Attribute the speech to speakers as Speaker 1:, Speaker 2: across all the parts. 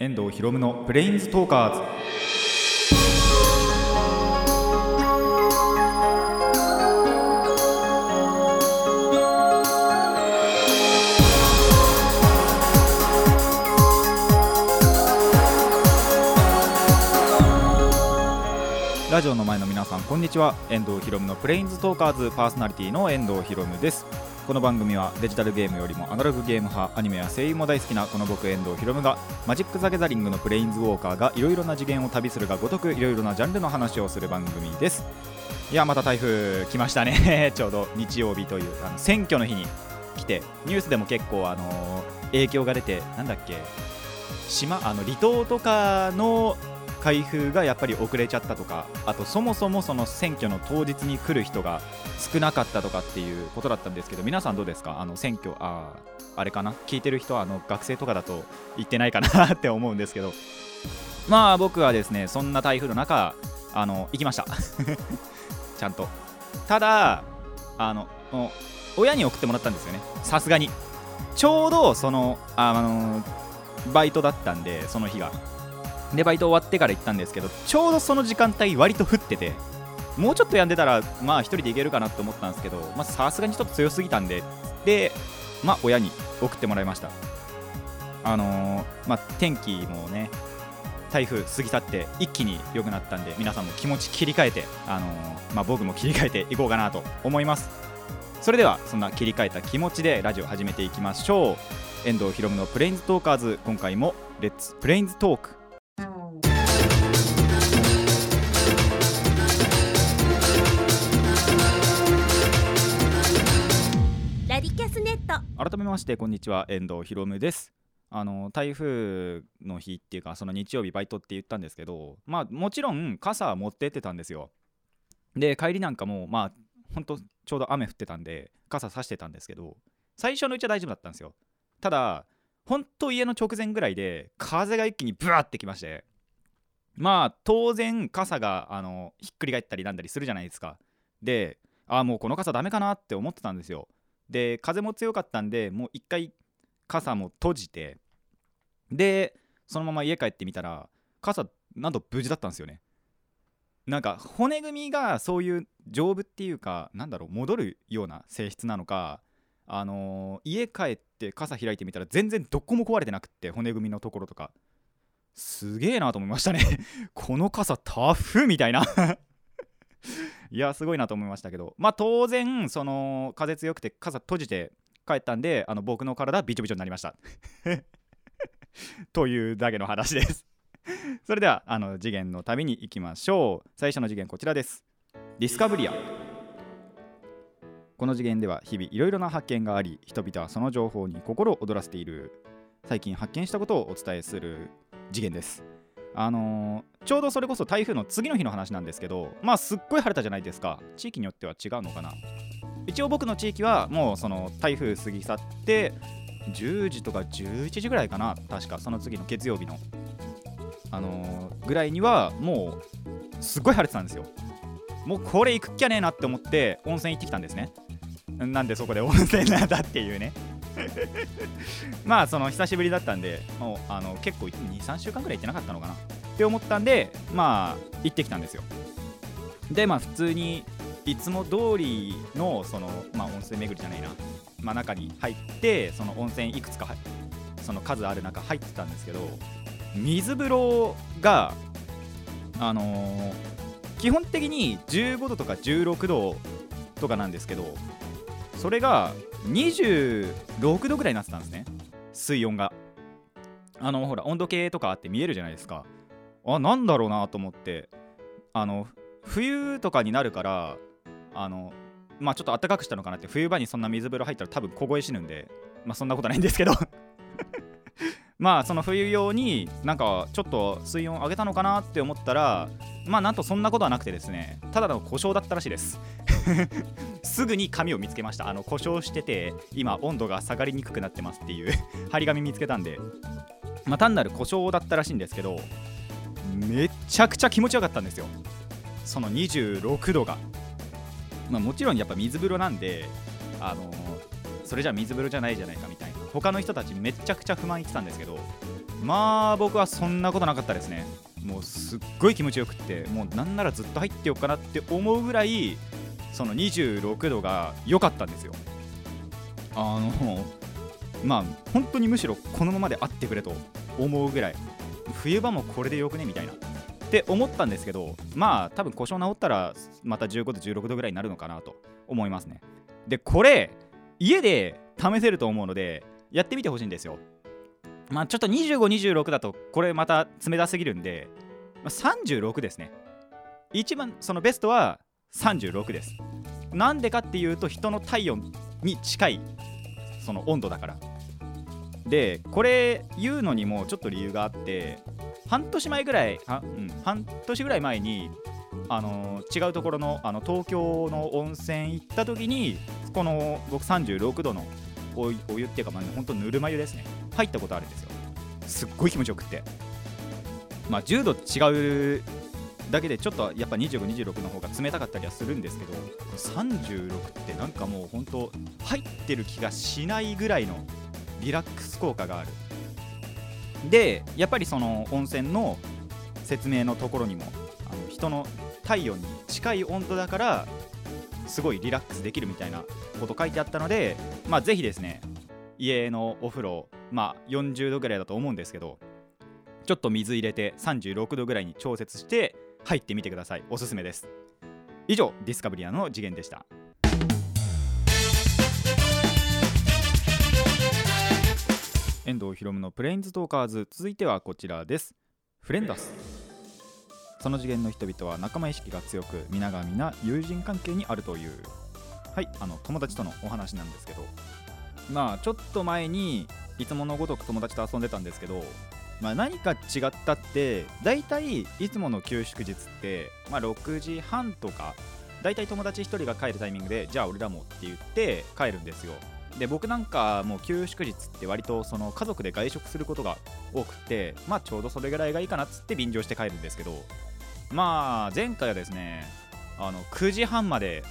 Speaker 1: 遠藤博夢のプレインズトーカーズラジオの前の皆さんこんにちは。遠藤博夢のプレインズトーカーズパーソナリティの遠藤博夢です。この番組はデジタルゲームよりもアナログゲーム派アニメや声優も大好きなこの僕遠藤博夢がマジック・ザ・ギャザリングのプレインズウォーカーがいろいろな次元を旅するがごとくいろいろなジャンルの話をする番組です。いやまた台風来ましたね。ちょうど日曜日というあの選挙の日に来てニュースでも結構あの影響が出てなんだっけ島あの離島とかの開封がやっぱり遅れちゃったとかあとそもそもその選挙の当日に来る人が少なかったとかっていうことだったんですけど皆さんどうですか？あの選挙ああれかな？聞いてる人はあの学生とかだと言ってないかなって思うんですけど。まあ僕はですねそんな台風の中あの行きました。ちゃんと。ただあの親に送ってもらったんですよね。さすがに。ちょうどそのあのバイトだったんでその日がでバイト終わってから行ったんですけどちょうどその時間帯割と降っててもうちょっとやんでたらまあ一人で行けるかなと思ったんですけどまあさすがにちょっと強すぎたんででまあ親に送ってもらいました。あのーまあ天気もね台風過ぎ去って一気に良くなったんで皆さんも気持ち切り替えてあのーまあ僕も切り替えていこうかなと思います。それではそんな切り替えた気持ちでラジオ始めていきましょう。遠藤ひろむのプレインズトーカーズ今回もレッツプレインズトーク。改めましてこんにちは。遠藤ひろむです。あの台風の日っていうかその日曜日バイトって言ったんですけどまあもちろん傘は持ってってたんですよ。で帰りなんかもまあほんとちょうど雨降ってたんで傘さしてたんですけど最初のうちは大丈夫だったんですよ。ただほんと家の直前ぐらいで風が一気にブワーってきまして。まあ当然傘があのひっくり返ったりなんだりするじゃないですか。でああもうこの傘ダメかなって思ってたんですよ。で風も強かったんでもう一回傘も閉じてでそのまま家帰ってみたら傘なんと無事だったんですよね。なんか骨組みがそういう丈夫っていうかなんだろう戻るような性質なのかあのー家帰って傘開いてみたら全然どこも壊れてなくって骨組みのところとか。すげえなと思いましたね。この傘タフみたいな。いやすごいなと思いましたけど。まあ当然その風強くて傘閉じて帰ったんであの僕の体びちょびちょになりました。というだけの話です。それではあの次元の旅に行きましょう。最初の次元こちらです。ディスカブリア。この次元では日々いろいろな発見があり人々はその情報に心を躍らせている。最近発見したことをお伝えする次元です。あのーちょうどそれこそ台風の次の日の話なんですけどまあすっごい晴れたじゃないですか。地域によっては違うのかな。一応僕の地域はもうその台風過ぎ去って10時とか11時ぐらいかな。確かその次の月曜日の。あのーぐらいにはもうすっごい晴れてたんですよ。もうこれ行くっきゃねえなって思って温泉行ってきたんですね。なんでそこで温泉なんだっていうね。まあその久しぶりだったんでもうあの結構23週間ぐらい行ってなかったのかな。って思ったんでまあ行ってきたんですよ。でまあ普通にいつも通りのその、まあ、温泉巡りじゃないな、まあ、中に入ってその温泉いくつか入その数ある中入ってたんですけど水風呂があのー基本的に15度とか16度とかなんですけどそれが26度ぐらいになってたんですね。水温が。あのほら温度計とかあって見えるじゃないですか。あなんだろうなと思って。あの冬とかになるからあのまあちょっと暖かくしたのかなって。冬場にそんな水風呂入ったら多分凍え死ぬんでまあそんなことないんですけど。まあその冬用になんかちょっと水温上げたのかなって思ったらまあなんとそんなことはなくてですねただの故障だったらしいです。すぐに紙を見つけました。あの故障してて今温度が下がりにくくなってますっていう張り紙見つけたんで。まあ単なる故障だったらしいんですけどめちゃくちゃ気持ちよかったんですよ。その26度が。まあもちろんやっぱ水風呂なんであのそれじゃ水風呂じゃないじゃないかみたいな。他の人たちめちゃくちゃ不満言ってたんですけどまあ僕はそんなことなかったですね。もうすっごい気持ちよくってもうなんならずっと入ってようかなって思うぐらいその26度が良かったんですよ。あのまあ本当にむしろこのままであってくれと思うぐらい。冬場もこれでよくね？みたいな。って思ったんですけどまあ多分故障治ったらまた15度16度ぐらいになるのかなと思いますね。でこれ家で試せると思うのでやってみてほしいんですよ。まあちょっと2526だとこれまた冷たすぎるんで、まあ、36ですね。一番そのベストは36です。なんでかっていうと人の体温に近いその温度だから。でこれ言うのにもちょっと理由があって半年前ぐらいあ、うん、半年ぐらい前にあの、違うところのあの東京の温泉行った時にこの僕36度のお湯っていうか、まあ、本当ぬるま湯ですね。入ったことあるんですよ。すっごい気持ちよくって。まあ10度違うだけでちょっとやっぱ2526の方が冷たかったりはするんですけど36ってなんかもう本当入ってる気がしないぐらいのリラックス効果がある。でやっぱりその温泉の説明のところにもあの人の体温に近い温度だからすごいリラックスできるみたいなこと書いてあったのでまあぜひですね家のお風呂まあ40度ぐらいだと思うんですけどちょっと水入れて36度ぐらいに調節して入ってみてください。おすすめです。以上ディスカブリアの次元でした。遠藤ひろむのプレインズトーカーズ。続いてはこちらです。フレンダス。その次元の人々は仲間意識が強く皆が皆友人関係にあるという。はいあの友達とのお話なんですけど。まあちょっと前にいつものごとく友達と遊んでたんですけどまあ、何か違ったって大体いつもの休祝日って、まあ、6時半とか大体友達1人が帰るタイミングでじゃあ俺らもって言って帰るんですよ。で僕なんかもう休祝日って割とその家族で外食することが多くてまあちょうどそれぐらいがいいかなっつって便乗して帰るんですけどまあ前回はですねあの9時半まで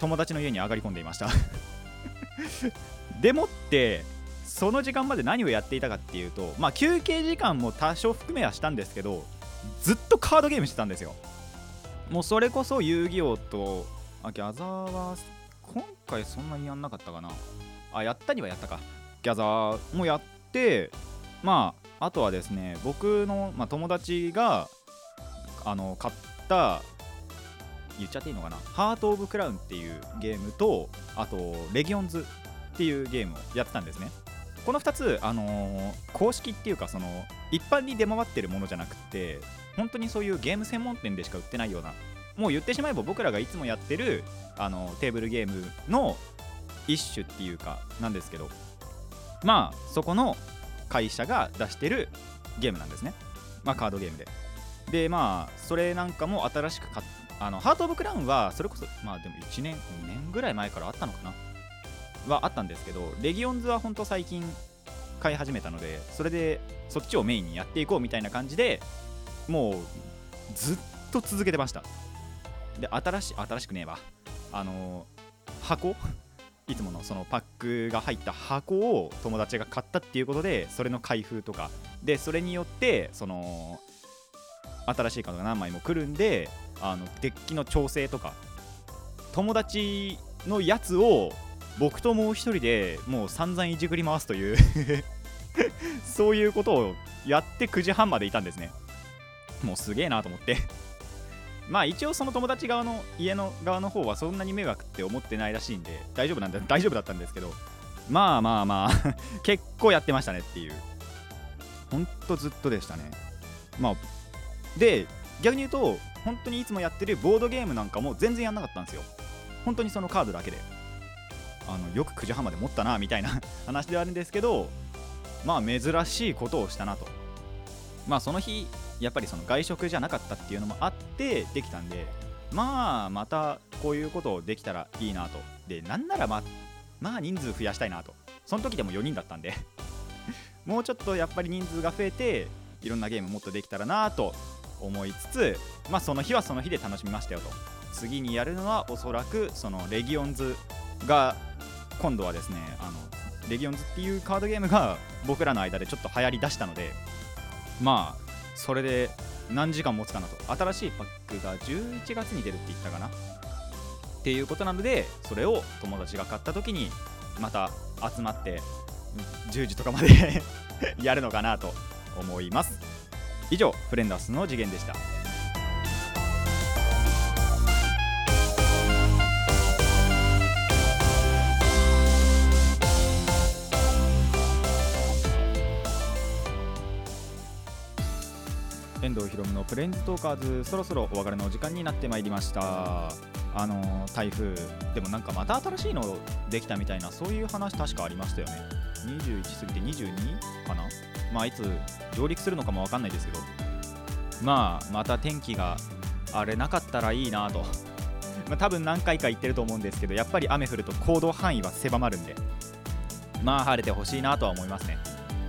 Speaker 1: 友達の家に上がり込んでいました。でもってその時間まで何をやっていたかっていうとまあ休憩時間も多少含めはしたんですけどずっとカードゲームしてたんですよ。もうそれこそ遊戯王とあギャザーは今回そんなにやんなかったかな。あやったにはやったか。ギャザーもやってまああとはですね僕の、まあ、友達があの買った言っちゃっていいのかな。ハート・オブ・クラウンっていうゲームとあとレギオンズっていうゲームをやってたんですね。この2つ、あのー、公式っていうかその一般に出回ってるものじゃなくて本当にそういうゲーム専門店でしか売ってないようなもう言ってしまえば僕らがいつもやってるあのテーブルゲームの一種っていうかなんですけどまあそこの会社が出してるゲームなんですね。まあカードゲームで。でまあそれなんかも新しく買っあのハート・オブ・クラウンはそれこそまあでも1年2年ぐらい前からあったのかな。はあったんですけどレギオンズは本当最近買い始めたのでそれでそっちをメインにやっていこうみたいな感じでもうずっと続けてました。で新し新しくねえわ。あの箱？いつものそのパックが入った箱を友達が買ったっていうことでそれの開封とか。でそれによってその新しいカードが何枚も来るんであのデッキの調整とか友達のやつを僕ともう一人でもう散々いじくり回すという そういうことをやって9時半までいたんですね。もうすげえなと思って。まあ一応その友達側の家の側の方はそんなに迷惑って思ってないらしいんで大丈夫なんだ大丈夫だったんですけどまあまあまあ 結構やってましたねっていう。ほんとずっとでしたね。まあで逆に言うと本当にいつもやってるボードゲームなんかも全然やんなかったんですよ。本当にそのカードだけで。あのよく9時半まで持ったなみたいな 話ではあるんですけどまあ珍しいことをしたなと。まあその日やっぱりその外食じゃなかったっていうのもあってできたんでまあまたこういうことをできたらいいなと。でなんならまあまあ人数増やしたいなと。その時でも4人だったんで。もうちょっとやっぱり人数が増えていろんなゲームもっとできたらなと思いつつまあその日はその日で楽しみましたよと。次にやるのはおそらくそのレギオンズが今度はですねあのレギオンズっていうカードゲームが僕らの間でちょっと流行りだしたのでまあそれで何時間持つかなと。新しいパックが11月に出るって言ったかな。っていうことなのでそれを友達が買った時にまた集まって10時とかまで やるのかなと思います。以上フレンダースの次元でした。藤ひろむのプレインズトーカーズそろそろお別れの時間になってまいりました。あの台風でもなんかまた新しいのできたみたいなそういう話確かありましたよね。21過ぎて22かな？まあいつ上陸するのかもわかんないですけど。まあまた天気が荒れなかったらいいなと。まあ多分何回か言ってると思うんですけどやっぱり雨降ると行動範囲は狭まるんで。まあ晴れてほしいなとは思いますね。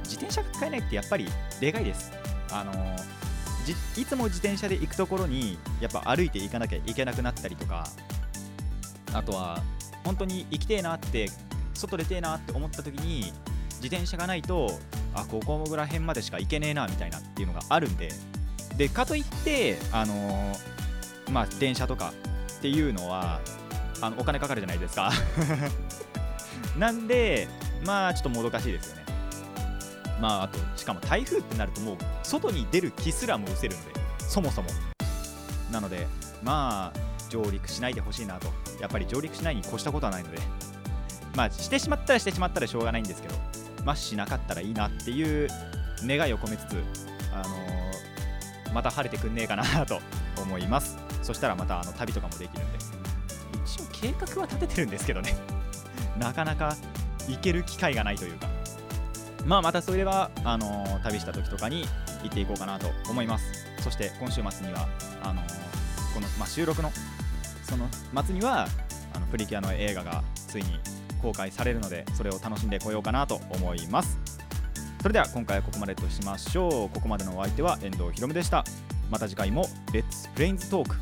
Speaker 1: 自転車が使えないってやっぱりでかいです。あのーいつも自転車で行くところにやっぱ歩いて行かなきゃいけなくなったりとかあとは本当に行きてえなって外出てえなって思った時に自転車がないとあここぐら辺までしか行けねえなみたいなっていうのがあるんででかといってあのーまあ電車とかっていうのはあのお金かかるじゃないですか。なんでまあちょっともどかしいですよね。まああとしかも台風ってなるともう外に出る気すらも失せるのでそもそも。なのでまあ上陸しないでほしいなと。やっぱり上陸しないに越したことはないので。まあしてしまったらしてしまったらしょうがないんですけどまあしなかったらいいなっていう願いを込めつつあのーまた晴れてくんねえかなと思います。そしたらまたあの旅とかもできるんで。一応計画は立ててるんですけどね。なかなか行ける機会がないというか。まあまたそれはあのー旅した時とかに行っていこうかなと思います。そして今週末にはあのーこの、まあ、収録のその末にはあのプリキュアの映画がついに公開されるのでそれを楽しんでこようかなと思います。それでは今回はここまでとしましょう。ここまでのお相手は遠藤ひろむでした。また次回もレッツプレインズトーク